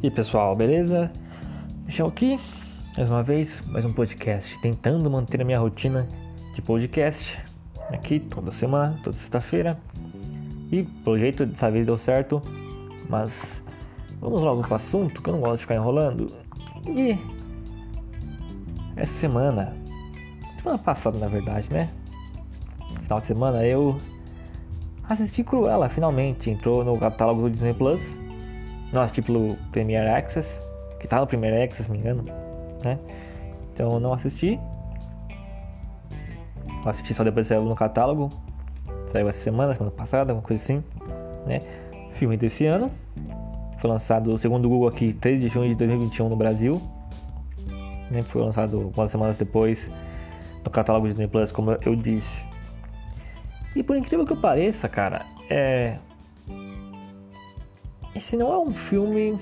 E pessoal, beleza? Deixa aqui, mais uma vez, mais um podcast, tentando manter a minha rotina de podcast aqui toda semana, toda sexta-feira. E pelo jeito dessa vez deu certo, mas vamos logo para o assunto que eu não gosto de ficar enrolando. E essa semana, semana passada na verdade, né? Final de semana eu assisti Cruella finalmente, entrou no catálogo do Disney Plus não assisti pelo Premier Access, que tá no Premier Access, se me engano, né? Então não assisti. Eu assisti só depois saiu no catálogo. Saiu essa semana, semana passada, alguma coisa assim, né? Filme desse ano. Foi lançado, segundo o Google aqui, 3 de junho de 2021 no Brasil. Né? Foi lançado algumas semanas depois no catálogo Disney Plus, como eu disse. E por incrível que pareça, cara, é esse não é um filme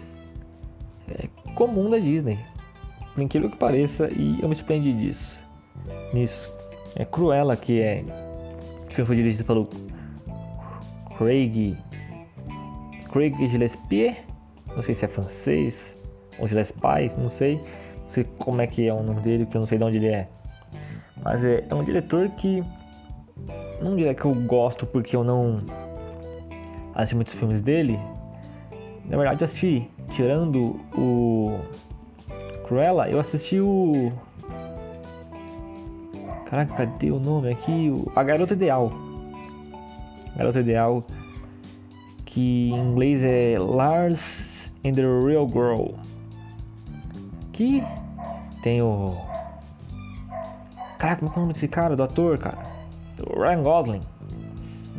é, comum da Disney, por incrível que pareça, e eu me surpreendi disso. Nisso. É Cruella, que é. Que foi dirigido pelo Craig. Craig Gillespie, não sei se é francês ou Gillespie, não sei. Não sei como é que é o nome dele, porque eu não sei de onde ele é. Mas é, é um diretor que. Não diria que eu gosto porque eu não assisti muitos filmes dele, na verdade, eu assisti, tirando o Cruella, eu assisti o. Caraca, cadê o nome aqui? A Garota Ideal. Garota Ideal, que em inglês é Lars and the Real Girl. Que tem o. Caraca, como é o nome desse cara, do ator, cara? O Ryan Gosling.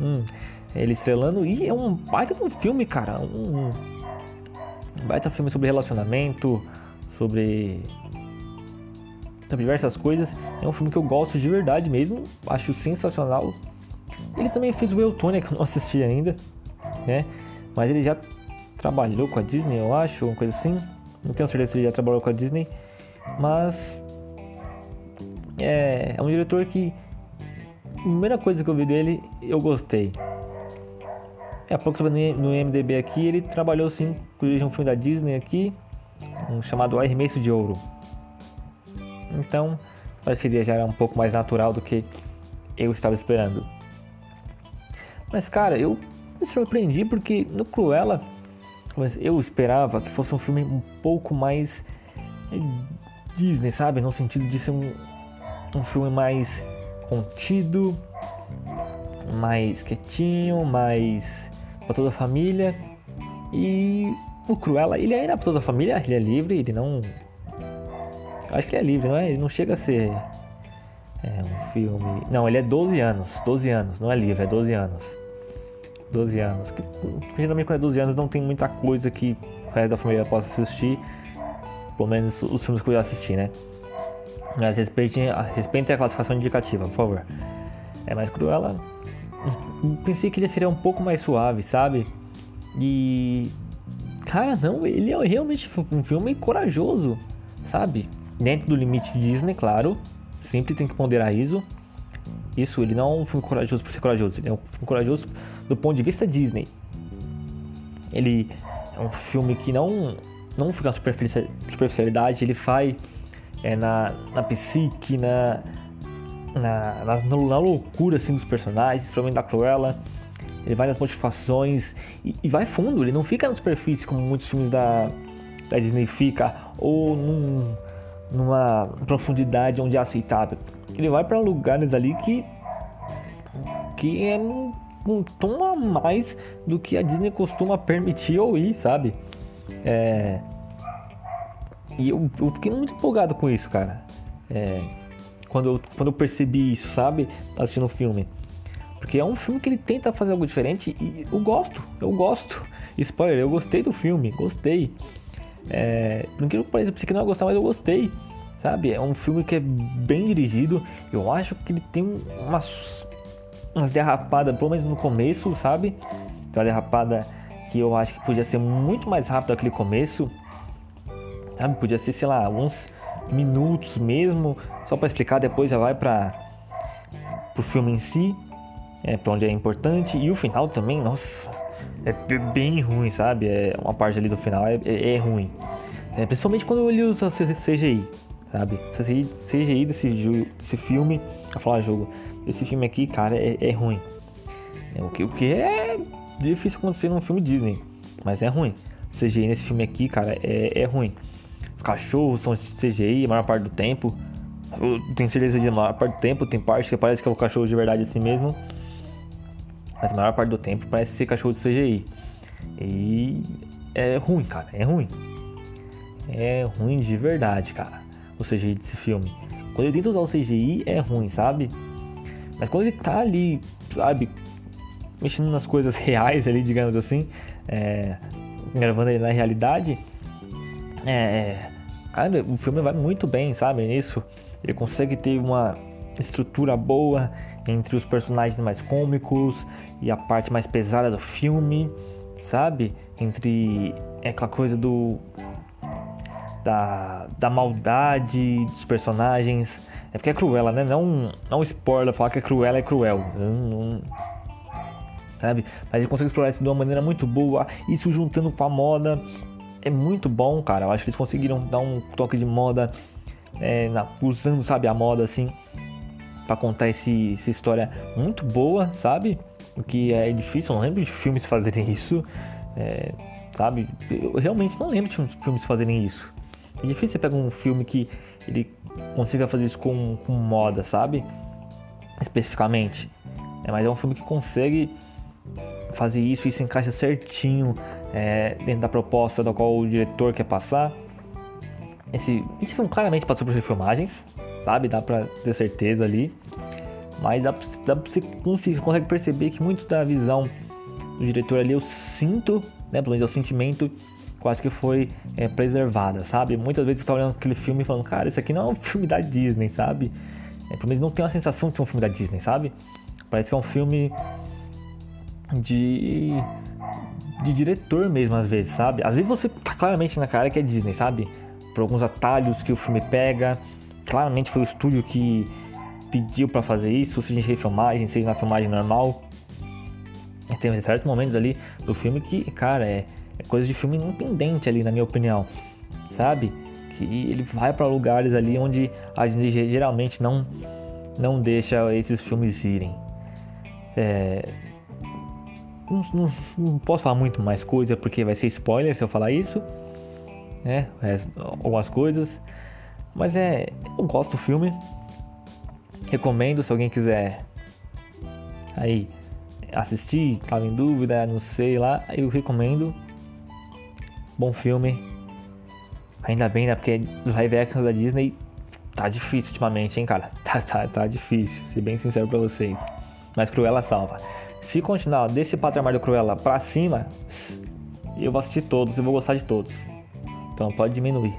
Hum, ele estrelando e é um baita de um filme, cara. Um, baita filme sobre relacionamento, sobre diversas coisas. É um filme que eu gosto de verdade mesmo, acho sensacional. Ele também fez o Eutônia, que eu não assisti ainda, né? Mas ele já trabalhou com a Disney, eu acho, uma coisa assim. Não tenho certeza se ele já trabalhou com a Disney, mas é, é um diretor que a primeira coisa que eu vi dele, eu gostei. É, a pouco no IMDB aqui, ele trabalhou sim, inclusive um filme da Disney aqui, um chamado Arremesso de Ouro. Então, pareceria já era um pouco mais natural do que eu estava esperando. Mas cara, eu me surpreendi porque no Cruella eu esperava que fosse um filme um pouco mais eh, Disney, sabe? No sentido de ser um, um filme mais contido, mais quietinho, mais para toda a família. E o Cruella, ele ainda é para toda a família, ele é livre, ele não. Acho que ele é livre, não é? Ele não chega a ser é, um filme. Não, ele é 12 anos. 12 anos, não é livre, é 12 anos. 12 anos. Que, geralmente quando é 12 anos não tem muita coisa que o resto da família possa assistir. Pelo menos os filmes que eu já assisti, né? Mas respeitem a classificação indicativa, por favor. É mais Cruella pensei que ele seria um pouco mais suave, sabe? E. Cara, não, ele é realmente um filme corajoso, sabe? Dentro do limite Disney, claro. Sempre tem que ponderar isso. Isso, ele não é um filme corajoso por ser corajoso, ele é um filme corajoso do ponto de vista Disney. Ele é um filme que não, não fica na superficialidade, ele faz é, na, na psique, na, na, na, na loucura assim, dos personagens, principalmente da Cruella. Ele vai nas motivações e, e, vai fundo, ele não fica na superfície como muitos filmes da, da Disney fica, ou num, numa profundidade onde é aceitável. Ele vai para lugares ali que, que é um, um tom a mais do que a Disney costuma permitir ou ir, sabe? É, e eu, eu fiquei muito empolgado com isso, cara. É, quando eu, quando eu percebi isso, sabe? Assistindo o filme. Porque é um filme que ele tenta fazer algo diferente e eu gosto, eu gosto. Spoiler, eu gostei do filme, gostei. É, por incrível que pareça, pensei que não ia gostar, mas eu gostei. Sabe? É um filme que é bem dirigido. Eu acho que ele tem umas, umas derrapadas, pelo menos no começo, sabe? Uma derrapada que eu acho que podia ser muito mais rápido aquele começo. Sabe? Podia ser, sei lá, alguns minutos mesmo, só para explicar, depois já vai para o filme em si, é, para onde é importante. E o final também, nossa, é bem ruim, sabe? É uma parte ali do final é, é, é ruim. É, principalmente quando ele usa CGI, sabe? CGI, CGI desse, desse filme, a falar jogo, esse filme aqui, cara, é, é ruim. É, o, que, o que é difícil acontecer num filme Disney, mas é ruim. CGI nesse filme aqui, cara, é, é ruim. Os cachorros são CGI a maior parte do tempo. Eu tenho certeza de a maior parte do tempo, tem parte que parece que é o cachorro de verdade assim mesmo. Mas a maior parte do tempo parece ser cachorro de CGI. E é ruim, cara, é ruim. É ruim de verdade, cara. O CGI desse filme. Quando ele tenta usar o CGI é ruim, sabe? Mas quando ele tá ali, sabe, mexendo nas coisas reais ali, digamos assim, é, gravando ele na realidade, é, é, cara, o filme vai muito bem, sabe, nisso. Ele consegue ter uma estrutura boa entre os personagens mais cômicos e a parte mais pesada do filme, sabe? Entre aquela coisa do da, da maldade dos personagens. É porque é cruela, né? Não, não spoiler falar que é cruela é cruel. Não, não, sabe? Mas ele consegue explorar isso de uma maneira muito boa. Isso juntando com a moda é muito bom, cara. Eu acho que eles conseguiram dar um toque de moda é, na, usando, sabe, a moda assim para contar esse, essa história muito boa, sabe? O que é difícil, eu não lembro de filmes fazerem isso, é, sabe? Eu realmente não lembro de filmes fazerem isso. É difícil você pegar um filme que ele consiga fazer isso com, com moda, sabe? Especificamente. É, mas é um filme que consegue fazer isso e se encaixa certinho é, dentro da proposta da qual o diretor quer passar. Esse, esse filme claramente passou por filmagens, sabe? Dá pra ter certeza ali. Mas dá, dá pra você consegue, perceber que muito da visão do diretor ali eu sinto, né? Pelo menos é o sentimento quase que foi é, preservada, sabe? Muitas vezes você tá olhando aquele filme e falando, cara, isso aqui não é um filme da Disney, sabe? É, pelo menos não tem uma sensação de ser um filme da Disney, sabe? Parece que é um filme de de diretor mesmo às vezes, sabe? Às vezes você tá claramente na cara que é Disney, sabe? Por alguns atalhos que o filme pega, claramente foi o estúdio que pediu para fazer isso, seja em refilmagem, seja na filmagem normal. E tem certos momentos ali do filme que, cara, é, é coisa de filme independente ali, na minha opinião, sabe? Que ele vai para lugares ali onde a gente geralmente não, não deixa esses filmes irem. É, não, não, não, posso falar muito mais coisa porque vai ser spoiler se eu falar isso, né? Algumas coisas, mas é, eu gosto do filme, recomendo se alguém quiser aí assistir, tava em dúvida, não sei lá, eu recomendo. Bom filme. Ainda bem, né? Porque os live actions da Disney tá difícil ultimamente, hein, cara? Tá, tá, tá difícil, ser bem sincero pra vocês. Mas Cruella salva. Se continuar desse patamar do Cruella pra cima, eu vou assistir todos e vou gostar de todos. Então pode diminuir.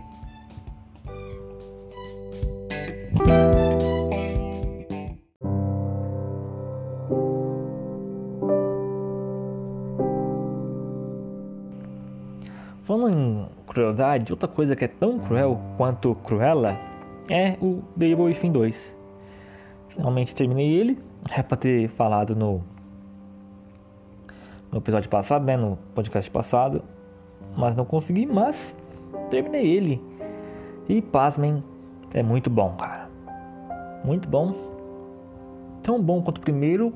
Falando em crueldade, outra coisa que é tão cruel quanto Cruella é o Devil Within 2. Finalmente terminei ele, é pra ter falado no, no episódio passado, né, no podcast passado, mas não consegui, mas terminei ele. E pasmem, é muito bom, cara. Muito bom. Tão bom quanto o primeiro.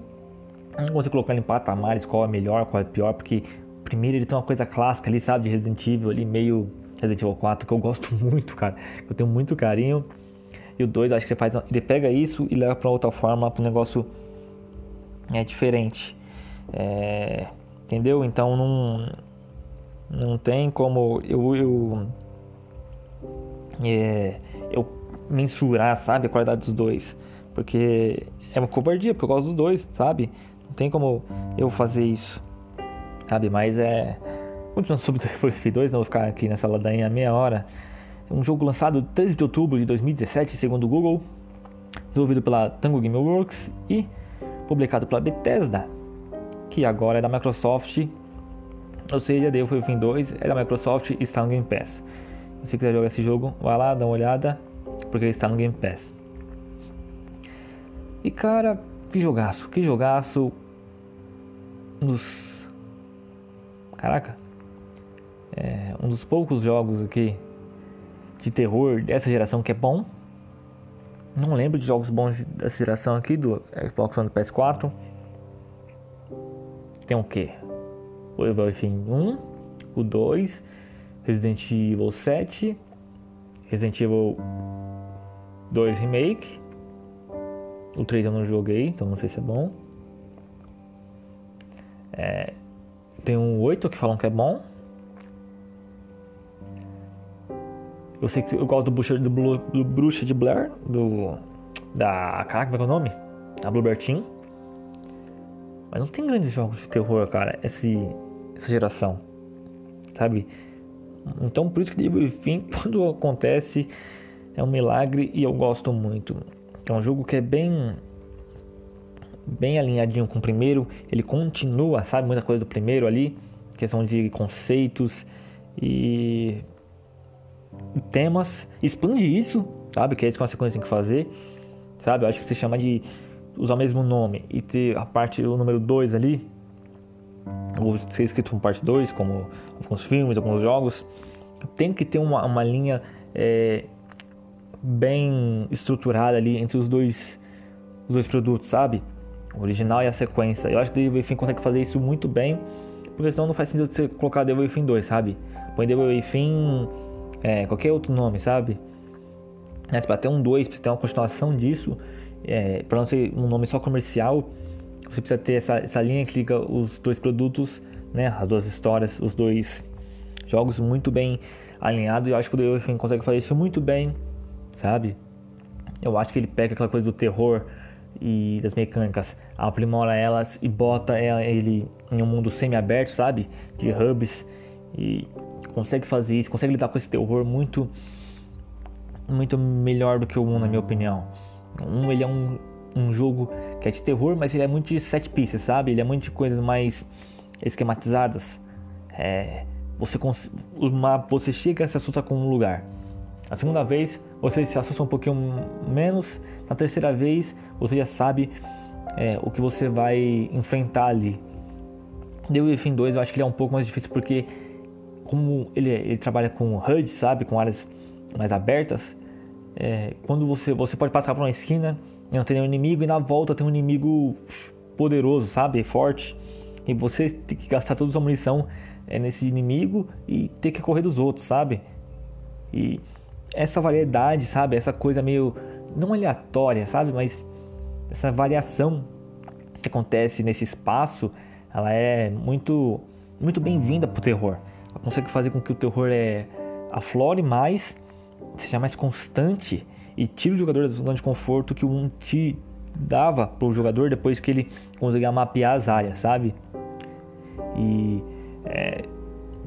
Não consigo colocar em patamares, qual é melhor, qual é pior, porque primeiro ele tem uma coisa clássica ali, sabe, de Resident Evil ali, meio Resident Evil 4, que eu gosto muito, cara. Eu tenho muito carinho. E o 2, acho que ele faz. Ele pega isso e leva pra outra forma, para um negócio é, diferente. É, entendeu? Então não. Não tem como eu. eu é, eu mensurar, sabe, a qualidade dos dois. Porque é uma covardia, porque eu gosto dos dois, sabe? Não tem como eu fazer isso sabe? Mas é. Continuando sobre o F2, não vou ficar aqui nessa ladainha meia hora. É um jogo lançado 13 de outubro de 2017, segundo o Google, desenvolvido pela Tango Gameworks e publicado pela Bethesda, que agora é da Microsoft. Ou seja, The Within 2 é da Microsoft e está no Game Pass. Se você quiser jogar esse jogo, vai lá, dá uma olhada, porque ele está no Game Pass. E cara, que jogaço, que jogaço nos Caraca, é um dos poucos jogos aqui de terror dessa geração que é bom. Não lembro de jogos bons dessa geração aqui do Xbox One do PS4. Tem o que? O Evil Within 1, o 2, Resident Evil 7, Resident Evil 2 Remake. O 3 eu não joguei, então não sei se é bom. É, tem um 8 que falam que é bom. Eu sei que eu gosto do Bruxa, do, do Bruxa de Blair, do. Da. Caraca, como é que é o nome? A Bluebird Team. Mas não tem grandes jogos de terror, cara, esse, essa geração. Sabe? Então por isso que Devil Within, quando acontece, é um milagre e eu gosto muito. É um jogo que é bem bem alinhadinho com o primeiro, ele continua, sabe, muita coisa do primeiro ali, questão de conceitos e temas, expande isso, sabe? Que é isso que uma sequência tem que fazer, sabe? Eu acho que você chama de usar o mesmo nome e ter a parte, o número 2 ali, ou ser escrito como parte 2, como alguns filmes, alguns jogos, tem que ter uma, uma linha é, bem estruturada ali entre os dois, os dois produtos, sabe? O original e a sequência. Eu acho que Devil Within consegue fazer isso muito bem, porque senão não faz sentido você colocar Devil Within 2, sabe? Põe Devil Within é, qualquer outro nome, sabe? Né, para ter um 2, para ter uma continuação disso, é, para não ser um nome só comercial, você precisa ter essa, essa linha que liga os dois produtos, né? As duas histórias, os dois jogos muito bem alinhados. Eu acho que o The Wolfen consegue fazer isso muito bem, sabe? Eu acho que ele pega aquela coisa do terror e das mecânicas, aprimora elas e bota ele em um mundo semi-aberto, sabe? De hubs e consegue fazer isso, consegue lidar com esse terror muito muito melhor do que o 1, na minha opinião. 1 ele é um, um jogo que é de terror, mas ele é muito de set pieces, sabe? Ele é muito de coisas mais esquematizadas. É, você, uma, você chega e se assusta com um lugar. A segunda vez você se assusta um pouquinho menos. Na terceira vez você já sabe é, o que você vai enfrentar ali. The Within 2 eu acho que ele é um pouco mais difícil porque como ele, ele trabalha com HUD, sabe, com áreas mais abertas, é, quando você você pode passar por uma esquina e não tem nenhum inimigo e na volta tem um inimigo poderoso, sabe, forte, e você tem que gastar toda a sua munição é, nesse inimigo e ter que correr dos outros, sabe? E essa variedade, sabe, essa coisa meio não aleatória, sabe, mas essa variação que acontece nesse espaço, ela é muito muito bem-vinda pro terror. Consegue fazer com que o terror é, aflore mais, seja mais constante e tire o jogador da zona de conforto que o 1 te dava para o jogador depois que ele conseguia mapear as áreas, sabe? E, é,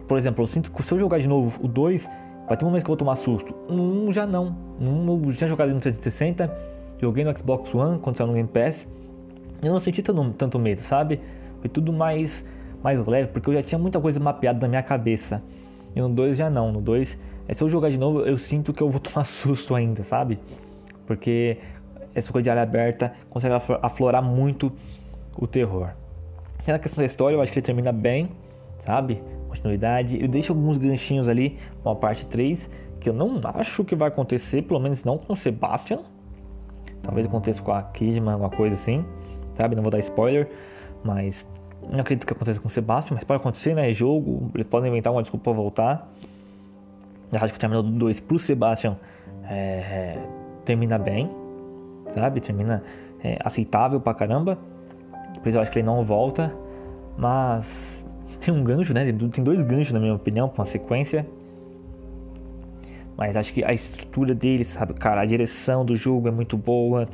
por exemplo, eu sinto que se eu jogar de novo o 2, vai ter momentos que eu vou tomar susto. Um já não. Um eu já joguei no 360, joguei no Xbox One quando saiu no Game Pass. Eu não senti tanto, tanto medo, sabe? Foi tudo mais mais leve, porque eu já tinha muita coisa mapeada na minha cabeça. E no 2 já não. No 2, é, se eu jogar de novo, eu sinto que eu vou tomar susto ainda, sabe? Porque essa coisa de área aberta consegue aflorar muito o terror. E na questão da história, eu acho que ele termina bem, sabe? Continuidade. Ele deixa alguns ganchinhos ali com a parte 3, que eu não acho que vai acontecer, pelo menos não com o Sebastian. Talvez aconteça com a Kidman, alguma coisa assim, sabe? Não vou dar spoiler, mas não acredito que aconteça com o Sebastião, mas pode acontecer, né? É jogo, eles podem inventar uma desculpa para voltar. Acho que o terminal do 2 pro Sebastian é, termina bem, sabe? Termina é, aceitável pra caramba. Depois eu acho que ele não volta, mas tem um gancho, né? Tem dois ganchos, na minha opinião, com a sequência. Mas acho que a estrutura dele, sabe, cara, a direção do jogo é muito boa.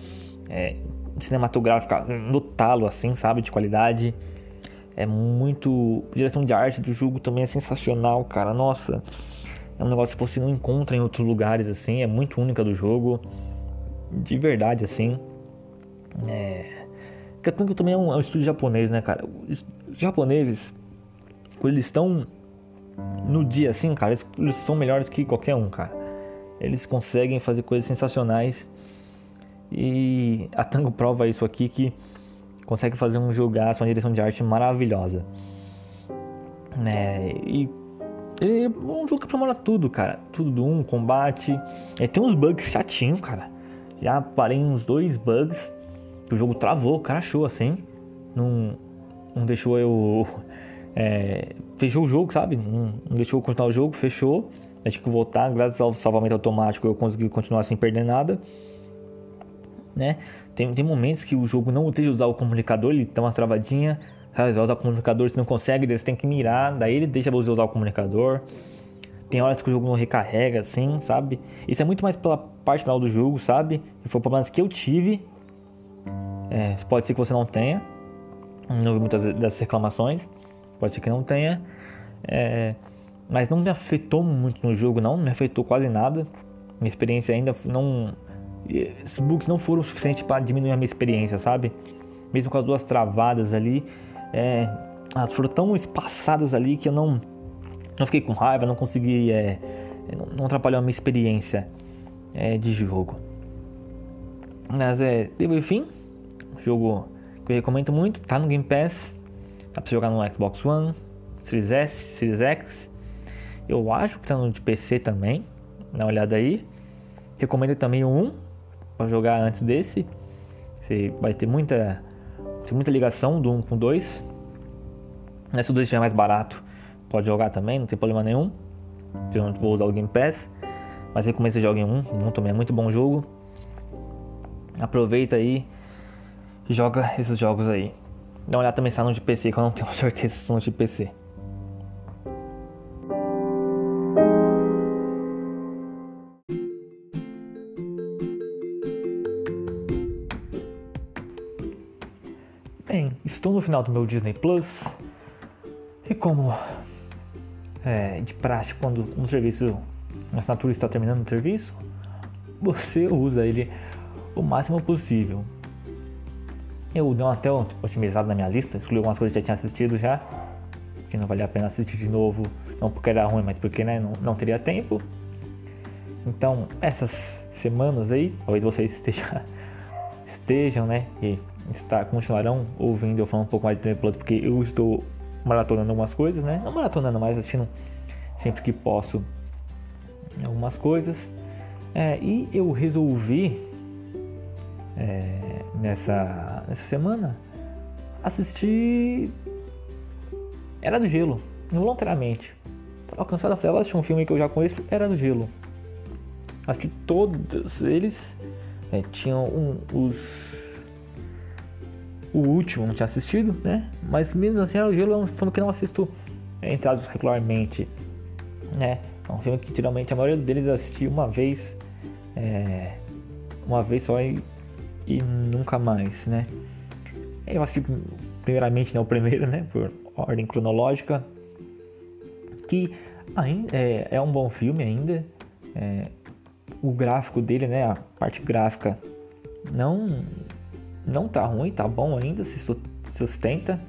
É, cinematográfica no talo, assim, sabe, de qualidade. É muito. Direção de arte do jogo também é sensacional, cara. Nossa, é um negócio que você não encontra em outros lugares, assim. É muito única do jogo. De verdade, assim. É. Tanto também é um, é um estúdio japonês, né, cara? Os japoneses, quando eles estão no dia assim, cara, eles, eles são melhores que qualquer um, cara. Eles conseguem fazer coisas sensacionais. E a Tango prova isso aqui que consegue fazer um jogaço, uma direção de arte maravilhosa. né? E ele é um jogo que aprimora tudo, cara. Tudo do um, combate. É, tem uns bugs chatinhos, cara. Já parei uns dois bugs. Que o jogo travou, achou assim. Não, não deixou eu. É, fechou o jogo, sabe? Não, não, deixou eu continuar o jogo, fechou. Eu tive que voltar. Graças ao salvamento automático eu consegui continuar sem perder nada. Né? Tem, tem momentos que o jogo não deixa usar o comunicador, ele dá uma travadinha. Sabe, vai usar o comunicador, você não consegue, você tem que mirar, daí ele deixa você usar o comunicador. Tem horas que o jogo não recarrega, assim, sabe? Isso é muito mais pela parte final do jogo, sabe? E foi problemas que eu tive. É, pode ser que você não tenha. Não vi muitas dessas reclamações. Pode ser que não tenha. É, mas não me afetou muito no jogo, não. Não me afetou quase nada. Minha experiência ainda não. Esses bugs não foram suficientes para diminuir a minha experiência, sabe? Mesmo com as duas travadas ali é, elas foram tão espaçadas ali que eu não, não fiquei com raiva, não consegui, é, não, não atrapalhou a minha experiência é, de jogo. Mas é, teve fim, jogo que eu recomendo muito, tá no Game Pass, dá pra jogar no Xbox One, Series S, Series X, eu acho que tá no de PC também, dá uma olhada aí. Recomendo também o 1 para jogar antes desse. Você vai ter muita tem muita ligação do 1 com 2. Se o 2 estiver mais barato, pode jogar também, não tem problema nenhum. Eu vou usar o Game Pass. Mas recomendo que você jogue em 1. 1 também é muito bom jogo. Aproveita aí e joga esses jogos aí. Dá uma olhada também se tá no de PC, que eu não tenho certeza se são de PC. Do meu Disney Plus e como é, de prática quando um serviço, uma assinatura está terminando o serviço, você usa ele o máximo possível. Eu dei até uma otimizada na minha lista, excluí algumas coisas que já tinha assistido já, que não valia a pena assistir de novo, não porque era ruim, mas porque né, não, não teria tempo. Então, essas semanas aí, talvez vocês estejam, estejam né, e está, continuarão ouvindo eu falar um pouco mais de Disney Plus, porque eu estou maratonando algumas coisas, né? Não maratonando, mas assistindo sempre que posso algumas coisas. É, e eu resolvi é, nessa, nessa semana assistir Era do Gelo, voluntariamente. Tava cansado, falei, vou assistir um filme que eu já conheço, Era do Gelo. Assisti todos eles. É, tinham um, os o último não tinha assistido, né? Mas mesmo assim, o Gelo é um filme que não assisto entrados regularmente, né? É um filme que geralmente a maioria deles assisti uma vez, é, uma vez só e, e nunca mais, né? Eu assisti primeiramente né, o primeiro, né? Por ordem cronológica, que ainda é, é um bom filme ainda. É, o gráfico dele, né? A parte gráfica não não tá ruim, tá bom ainda, se sustenta.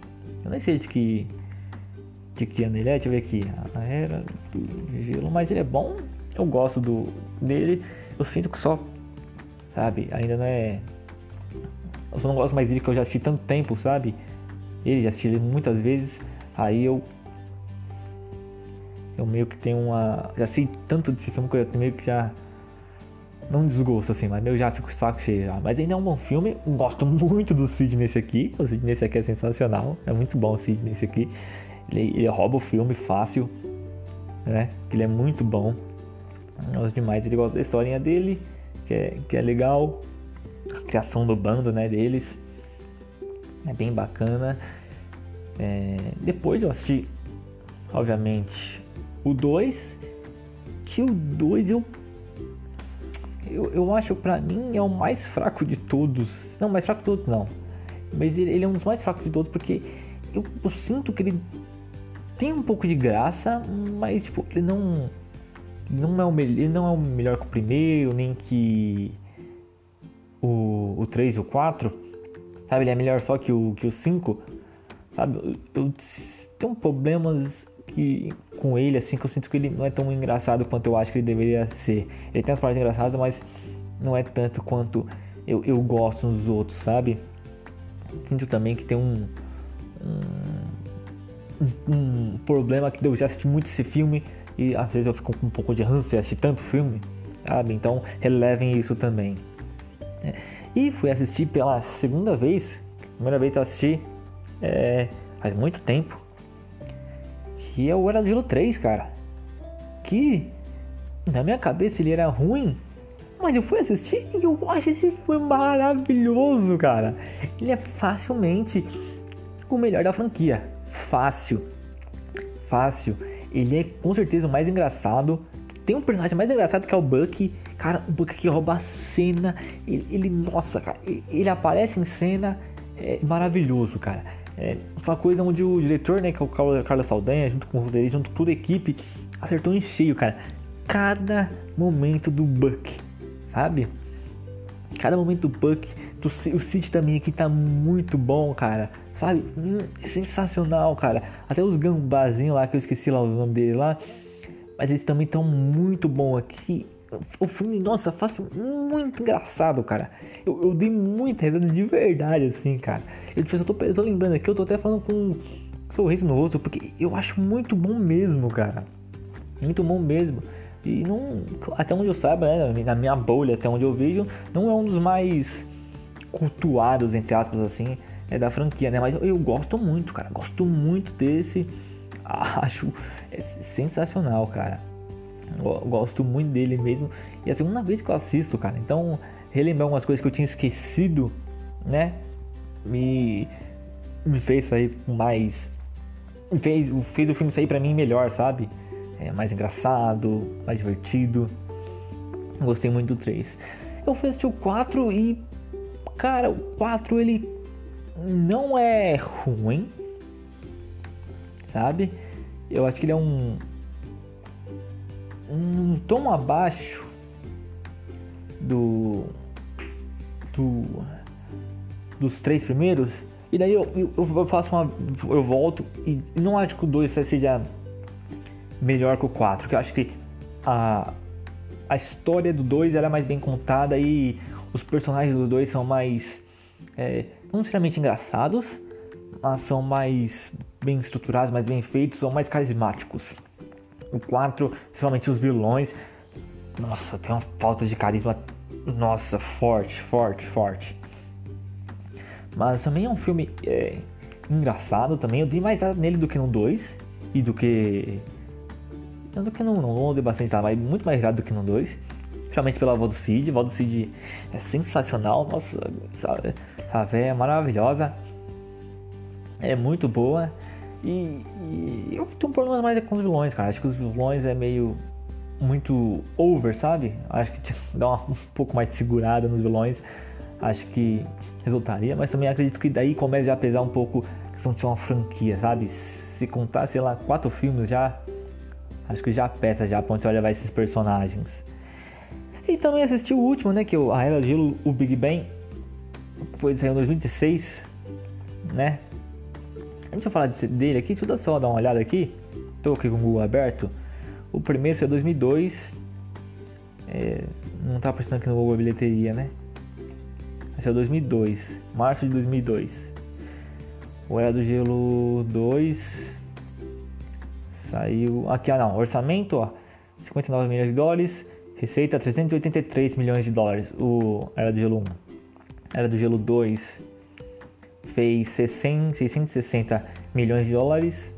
Eu nem sei de que de que ano ele é, deixa eu ver aqui. A era do gelo, mas ele é bom. Eu gosto do dele. Eu sinto que só, sabe, ainda não é. Eu só não gosto mais dele que eu já assisti tanto tempo, sabe? Ele já assisti ele muitas vezes. Aí eu. Eu meio que tenho uma. Já sei tanto desse filme que eu meio que já não desgosto assim, mas eu já fico saco cheio já. Mas ainda é um bom filme. Gosto muito do Sid nesse aqui. O Sid nesse aqui é sensacional. É muito bom o Sid nesse aqui. Ele, ele rouba o filme fácil, né? Ele é muito bom. Gosto demais. Ele gosta da historinha dele, que é, que é legal. A criação do bando, né? Deles. É bem bacana. É, depois eu assisti, obviamente, o 2. Que o 2 eu eu, eu acho pra mim é o mais fraco de todos. Não, mais fraco de todos não. Mas ele, ele é um dos mais fracos de todos porque eu, eu, sinto que ele tem um pouco de graça, mas tipo, ele não. Não é o, ele não é o melhor que o primeiro, nem que o, o 3 e o 4. Sabe, ele é melhor só que o, que o 5. Sabe, eu, eu tenho problemas que com ele, assim, que eu sinto que ele não é tão engraçado quanto eu acho que ele deveria ser. Ele tem as partes engraçadas, mas não é tanto quanto eu, eu gosto nos outros, sabe? Sinto também que tem um, um um, problema que eu já assisti muito esse filme e às vezes eu fico com um pouco de ânsia assistir tanto filme, sabe? Então relevem isso também. É, e fui assistir pela segunda vez, primeira vez eu assisti é, faz muito tempo, que é o Era do Gelo 3, cara. Que na minha cabeça ele era ruim, mas eu fui assistir e eu acho esse filme maravilhoso, cara. Ele é facilmente o melhor da franquia. Fácil. Fácil. Ele é com certeza o mais engraçado. Tem um personagem mais engraçado que é o Bucky. Cara, o Bucky que rouba a cena. Ele, ele nossa, cara, ele aparece em cena. É maravilhoso, cara. É uma coisa onde o diretor, né, que é o Carlos Saldanha, junto com o roteirista, junto com toda a equipe, acertou em cheio, cara. Cada momento do Buck, sabe? Cada momento do Buck, do, o City também aqui tá muito bom, cara. Sabe? Hum, é sensacional, cara. Até os gambazinhos lá, que eu esqueci lá o nome dele lá. Mas eles também estão muito bom aqui. O filme, nossa, fácil, muito engraçado, cara. Eu, eu dei muita risada de verdade, assim, cara. Eu, eu, tô, eu tô lembrando aqui, eu tô até falando com um sorriso no rosto, porque eu acho muito bom mesmo, cara. Muito bom mesmo. E não, até onde eu saiba, né, na minha bolha, até onde eu vejo, não é um dos mais cultuados, entre aspas, assim, é da franquia, né? Mas eu, eu gosto muito, cara. Gosto muito desse. Acho é sensacional, cara. Eu gosto muito dele mesmo. E é a segunda vez que eu assisto, cara. Então, relembrar algumas coisas que eu tinha esquecido, né? Me, me fez sair mais. Fez, fez o filme sair pra mim melhor, sabe? É mais engraçado, mais divertido. Gostei muito do 3. Eu fui assistir o 4 e. Cara, o 4 ele não é ruim, sabe? Eu acho que ele é um um tom abaixo do do dos três primeiros. E daí eu, eu, eu faço uma eu volto e não acho que o 2 seja melhor que o 4, que eu acho que a a história do 2 era mais bem contada e os personagens do 2 são mais é, não necessariamente engraçados, mas são mais bem estruturados, mais bem feitos, são mais carismáticos. O 4, principalmente os vilões, nossa, tem uma falta de carisma, nossa, forte, forte, forte. Mas também é um filme é, engraçado também, eu dei mais nele do que no 2 e do que... Do que no 1, não, não dei bastante, tá? mas muito mais risado do que no 2 principalmente pela avó do Cid. A avó do Cid é sensacional, nossa, sabe? essa véia é maravilhosa, é muito boa. E, e, eu tenho um problema mais com os vilões, cara. Acho que os vilões é meio muito over, sabe? Acho que uma, um pouco mais de segurada nos vilões. Acho que resultaria, mas também acredito que daí começa já a pesar um pouco a questão de ser uma franquia, sabe? Se contar, sei lá, quatro filmes já. Acho que já pesa já pra onde você vai levar esses personagens. E também assisti o último, né? Que é a Era Gelo, o Big Bang. Foi saiu em 2016, né? A gente vai falar dele aqui, deixa eu só dar uma olhada aqui. Tô aqui com o Google aberto. O primeiro saiu em 2002. É, não tá aparecendo aqui no Google Bilheteria, né? Esse é 2002, março de 2002. O Era do Gelo 2 saiu. Aqui, ah não, orçamento, ó, 59 milhões de dólares. Receita 383 milhões de dólares. O Era do Gelo 1. Era do Gelo 2 fez 660 milhões de dólares.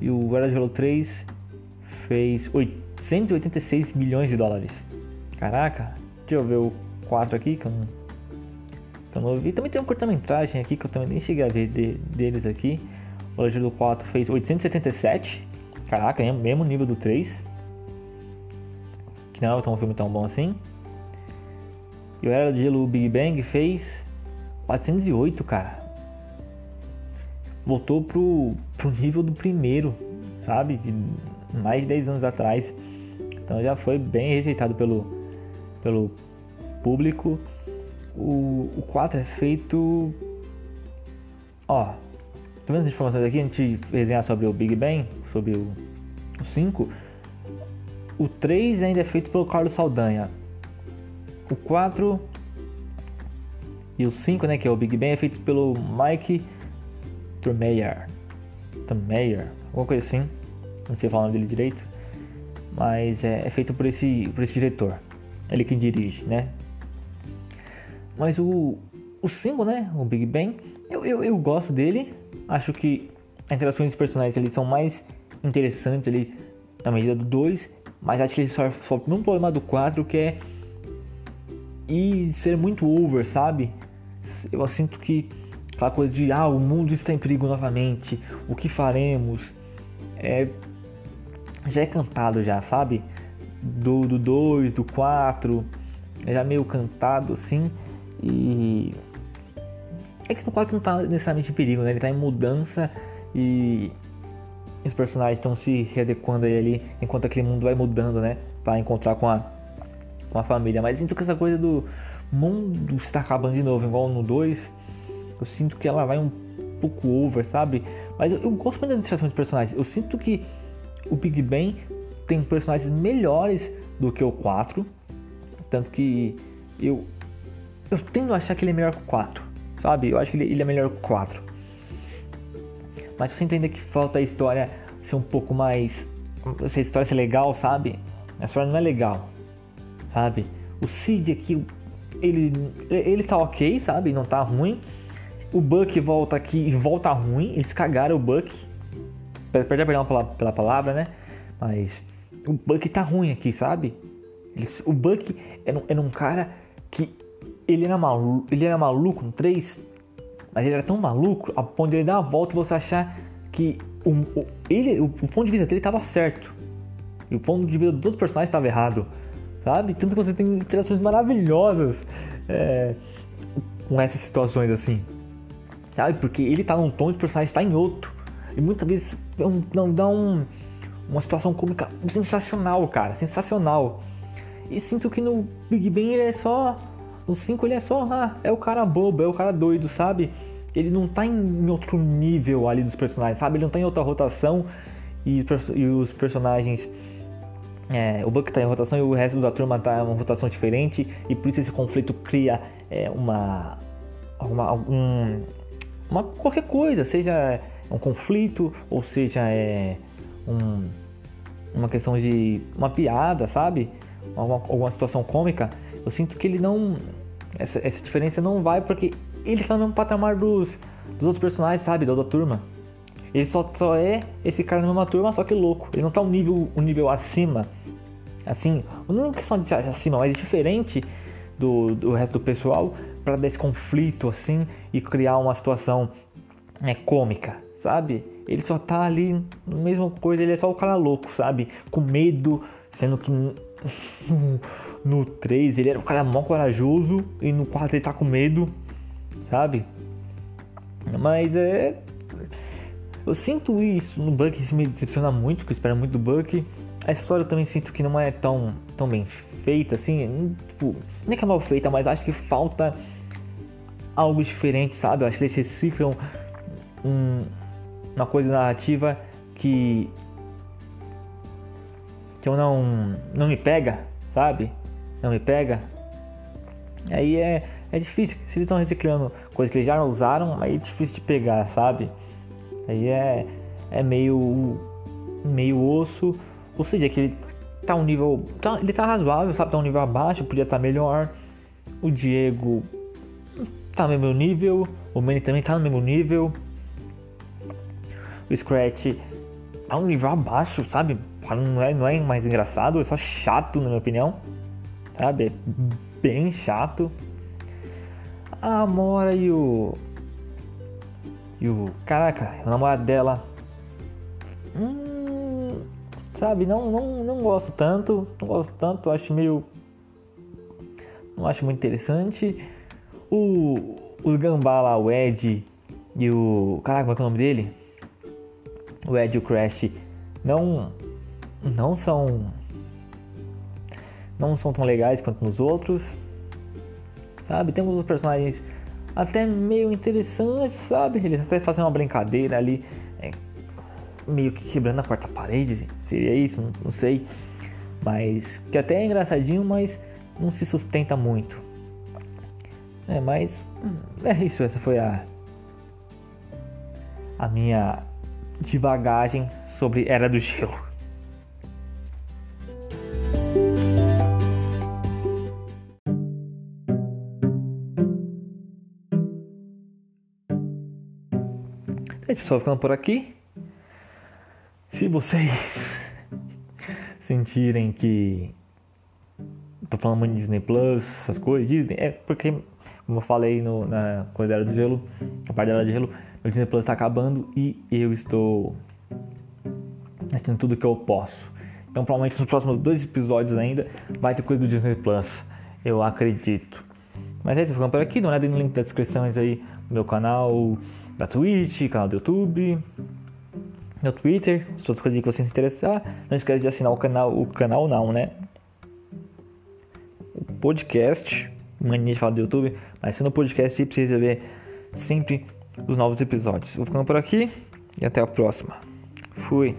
E o do Gelo 3 fez 886 milhões de dólares. Caraca, deixa eu ver o 4 aqui que eu não, que eu não vi. Também tem uma curta-metragem aqui que eu também nem cheguei a ver de, deles aqui. O do Gelo 4 fez 877. Caraca, é mesmo nível do 3 que não é um filme tão bom assim. E o Era de Gelo Big Bang fez 408, cara. Voltou pro, pro nível do primeiro, sabe? De mais de 10 anos atrás. Então já foi bem rejeitado pelo, pelo público. O, o 4 é feito. Ó, pelo menos informações aqui, a gente resenhar sobre o Big Bang, sobre o, o 5. O 3 ainda é feito pelo Carlos Saldanha. O 4 e o 5, né, que é o Big Bang, é feito pelo Mike Turmeyer. Turmeyer, alguma coisa assim. Não sei falar o nome dele direito. Mas é, é feito por esse, por esse diretor. Ele que dirige, né? Mas o, o símbolo, né? O Big Bang, eu, eu, eu gosto dele. Acho que as interações dos personagens ali são mais interessantes ali na medida do 2. Mas acho que ele sofre um problema do 4 que é e ser muito over, sabe? Eu sinto que aquela coisa de ah, o mundo está em perigo novamente, o que faremos? É, já é cantado já, sabe? Do 2, do 4, é já meio cantado assim. E é que no 4 não está necessariamente em perigo, né? Ele está em mudança e os personagens estão se readequando ali enquanto aquele mundo vai mudando, né? Para encontrar com a com a família. Mas sinto que essa coisa do mundo está acabando de novo, igual no 2, eu sinto que ela vai um pouco over, sabe? Mas eu, eu gosto muito da administração de personagens. Eu sinto que o Big Bang tem personagens melhores do que o 4. Tanto que eu, eu tendo a achar que ele é melhor que o 4, sabe? Eu acho que ele, ele é melhor que o 4. Mas você entende que falta a história ser um pouco mais. Se a história ser legal, sabe? A história não é legal sabe? O Cid aqui, ele, ele tá ok, sabe? Não tá ruim. O Buck volta aqui e volta ruim. Eles cagaram o Buck. Perdão pela, pela palavra, né? Mas o Buck tá ruim aqui, sabe? Eles, o Buck era um, era um cara que ele era, maluco, ele era maluco no 3, mas ele era tão maluco a ponto de ele dar uma volta e você achar que o, o ele, o, o, ponto de vista dele estava certo. E o ponto de vista dos outros personagens estava errado sabe? Tanto que você tem interações maravilhosas é, com essas situações assim, sabe? Porque ele tá num tom e o personagem está em outro. E muitas vezes não dá um, uma situação cômica sensacional, cara, sensacional. E sinto que no Big Bang ele é só. No 5 ele é só. Ah, é o cara bobo, é o cara doido, sabe? Ele não tá em outro nível ali dos personagens, sabe? Ele não tá em outra rotação e os personagens é, o Buck está em rotação e o resto da turma está em uma rotação diferente e por isso esse conflito cria é, uma, uma, um, uma qualquer coisa, seja um conflito ou seja é, um, uma questão de uma piada, sabe? Alguma, alguma situação cômica. Eu sinto que ele não essa, essa diferença não vai porque ele está no patamar dos, dos outros personagens, sabe? Da outra turma. Ele só, só é esse cara na mesma turma, só que louco. Ele não tá um nível, um nível acima. Assim, não é questão de acima, mas diferente do, do resto do pessoal para dar esse conflito assim e criar uma situação é, cômica, sabe? Ele só tá ali, mesma coisa, ele é só o cara louco, sabe? Com medo, sendo que no 3 ele era o cara mó corajoso e no 4 ele tá com medo, sabe? Mas é eu sinto isso no Buck, isso me decepciona muito, que eu espero muito do Buck. A história eu também sinto que não é tão, tão bem feita, assim, tipo, nem que é mal feita, mas acho que falta algo diferente, sabe? Eu acho que eles reciclam um, uma coisa narrativa que que eu não não me pega, sabe? Não me pega. Aí é, é difícil. Se eles estão reciclando coisas que eles já usaram, aí é difícil de pegar, sabe? Aí é, é meio, meio osso. Ou seja, que ele tá um nível. Tá, ele tá razoável, sabe? Tá um nível abaixo, podia estar tá melhor. O Diego tá no mesmo nível. O Manny também tá no mesmo nível. O Scratch tá um nível abaixo, sabe? Não é, não é mais engraçado, é só chato, na minha opinião. Sabe? É bem chato. A Amora e o e o. Caraca, o namorado dela. Hum, sabe, não, não, não gosto tanto. Não gosto tanto, acho meio. Não acho muito interessante. O. Os gambá lá, o Ed e o. Caraca, qual é o nome dele? O Ed e o Crash não. Não são. Não são tão legais quanto nos outros. Sabe? Temos os personagens até meio interessante, sabe? Eles até fazem uma brincadeira ali, é, meio que quebrando a quarta parede, seria isso, não, não, sei. Mas que até é engraçadinho, mas não se sustenta muito. É, mas hum, é isso, essa foi a a minha divagagem sobre Era do Gelo. É pessoal, ficando por aqui. Se vocês sentirem que tô falando muito de Disney Plus, essas coisas, Disney, é porque, como eu falei no, na coisa era do gelo, a parte dela de gelo, meu Disney Plus tá acabando e eu estou assistindo tudo que eu posso. Então, provavelmente nos próximos dois episódios ainda vai ter coisa do Disney Plus, eu acredito. Mas é isso, ficando por aqui, dá uma olhada no link das descrições aí do meu canal da Twitch, canal do YouTube, meu Twitter, se outras coisas que você se interessar. Não esquece de assinar o canal, o canal não, né? O podcast, mania de falar do YouTube, mas se no podcast aí precisa ver sempre os novos episódios. Vou ficando por aqui e até a próxima. Fui.